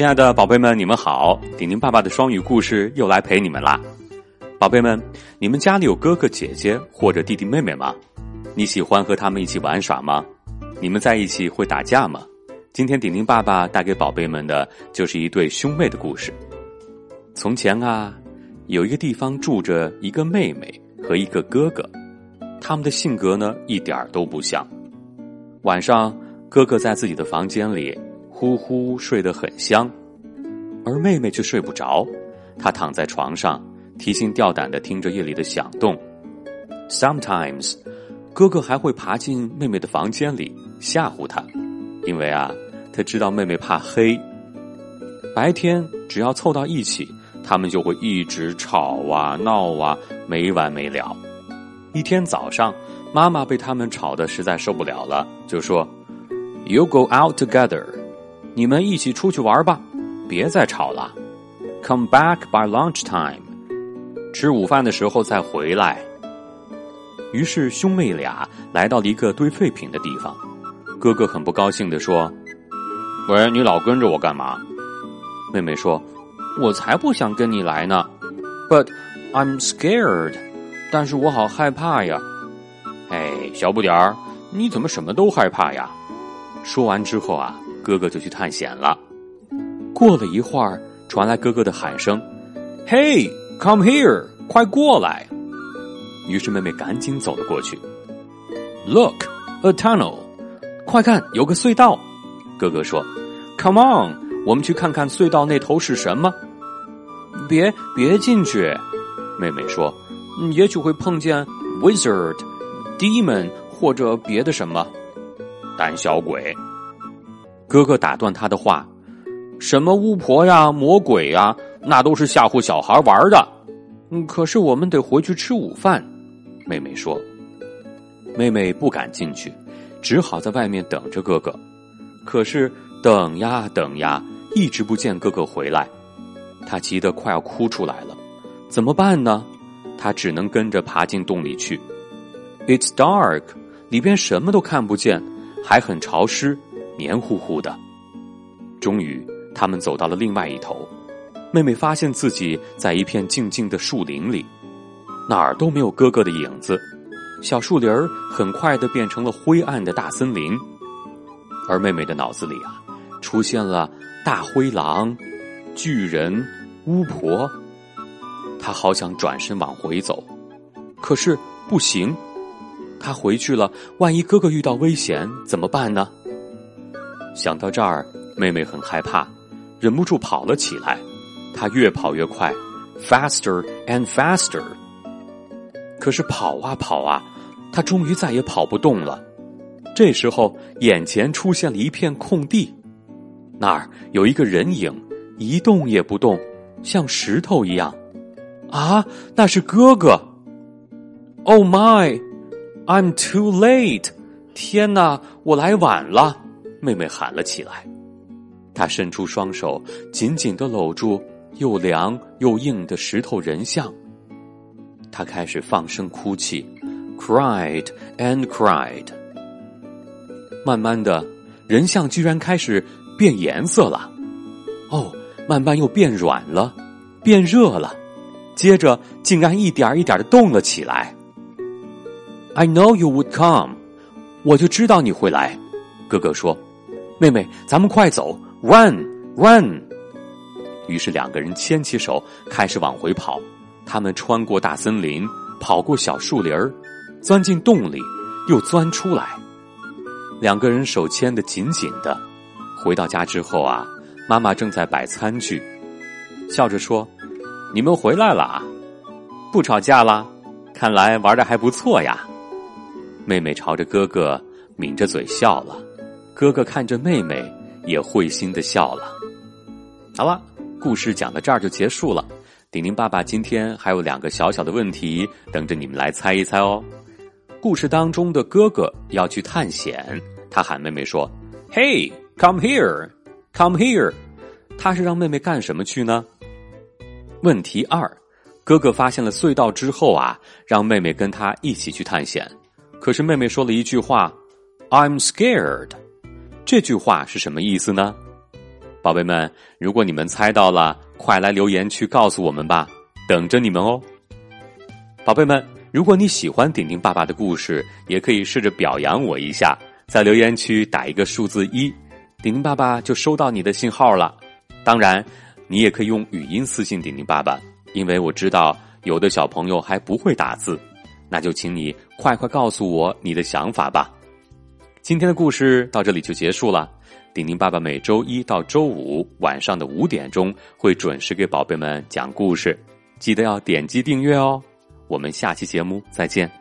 亲爱的宝贝们，你们好！顶顶爸爸的双语故事又来陪你们啦。宝贝们，你们家里有哥哥姐姐或者弟弟妹妹吗？你喜欢和他们一起玩耍吗？你们在一起会打架吗？今天顶顶爸爸带给宝贝们的就是一对兄妹的故事。从前啊，有一个地方住着一个妹妹和一个哥哥，他们的性格呢一点儿都不像。晚上，哥哥在自己的房间里。呼呼睡得很香，而妹妹却睡不着。她躺在床上，提心吊胆的听着夜里的响动。Sometimes，哥哥还会爬进妹妹的房间里吓唬她，因为啊，他知道妹妹怕黑。白天只要凑到一起，他们就会一直吵啊闹啊，没完没了。一天早上，妈妈被他们吵得实在受不了了，就说：“You go out together。”你们一起出去玩吧，别再吵了。Come back by lunchtime，吃午饭的时候再回来。于是兄妹俩来到了一个堆废品的地方。哥哥很不高兴的说：“喂，你老跟着我干嘛？”妹妹说：“我才不想跟你来呢。”But I'm scared，但是我好害怕呀。哎，小不点儿，你怎么什么都害怕呀？说完之后啊。哥哥就去探险了。过了一会儿，传来哥哥的喊声：“Hey, come here，快过来！”于是妹妹赶紧走了过去。Look, a tunnel，快看，有个隧道。哥哥说：“Come on，我们去看看隧道那头是什么。”别别进去，妹妹说：“也许会碰见 wizard、demon 或者别的什么。”胆小鬼。哥哥打断他的话：“什么巫婆呀、魔鬼呀，那都是吓唬小孩玩的。”嗯，可是我们得回去吃午饭。”妹妹说。妹妹不敢进去，只好在外面等着哥哥。可是等呀等呀，一直不见哥哥回来，她急得快要哭出来了。怎么办呢？她只能跟着爬进洞里去。It's dark，里边什么都看不见，还很潮湿。黏糊糊的。终于，他们走到了另外一头。妹妹发现自己在一片静静的树林里，哪儿都没有哥哥的影子。小树林儿很快的变成了灰暗的大森林，而妹妹的脑子里啊，出现了大灰狼、巨人、巫婆。她好想转身往回走，可是不行。她回去了，万一哥哥遇到危险怎么办呢？想到这儿，妹妹很害怕，忍不住跑了起来。他越跑越快，faster and faster。可是跑啊跑啊，他终于再也跑不动了。这时候，眼前出现了一片空地，那儿有一个人影，一动也不动，像石头一样。啊，那是哥哥！Oh my, I'm too late！天哪，我来晚了。妹妹喊了起来，他伸出双手，紧紧的搂住又凉又硬的石头人像。他开始放声哭泣，cried and cried。慢慢的，人像居然开始变颜色了，哦，慢慢又变软了，变热了，接着竟然一点一点的动了起来。I know you would come，我就知道你会来，哥哥说。妹妹，咱们快走，run run。于是两个人牵起手，开始往回跑。他们穿过大森林，跑过小树林儿，钻进洞里，又钻出来。两个人手牵得紧紧的。回到家之后啊，妈妈正在摆餐具，笑着说：“你们回来了啊，不吵架啦？看来玩的还不错呀。”妹妹朝着哥哥抿着嘴笑了。哥哥看着妹妹，也会心的笑了。好了，故事讲到这儿就结束了。丁丁爸爸今天还有两个小小的问题等着你们来猜一猜哦。故事当中的哥哥要去探险，他喊妹妹说：“Hey, come here, come here。”他是让妹妹干什么去呢？问题二，哥哥发现了隧道之后啊，让妹妹跟他一起去探险。可是妹妹说了一句话：“I'm scared。”这句话是什么意思呢？宝贝们，如果你们猜到了，快来留言区告诉我们吧，等着你们哦。宝贝们，如果你喜欢顶顶爸爸的故事，也可以试着表扬我一下，在留言区打一个数字一，顶顶爸爸就收到你的信号了。当然，你也可以用语音私信顶顶爸爸，因为我知道有的小朋友还不会打字，那就请你快快告诉我你的想法吧。今天的故事到这里就结束了。顶顶爸爸每周一到周五晚上的五点钟会准时给宝贝们讲故事，记得要点击订阅哦。我们下期节目再见。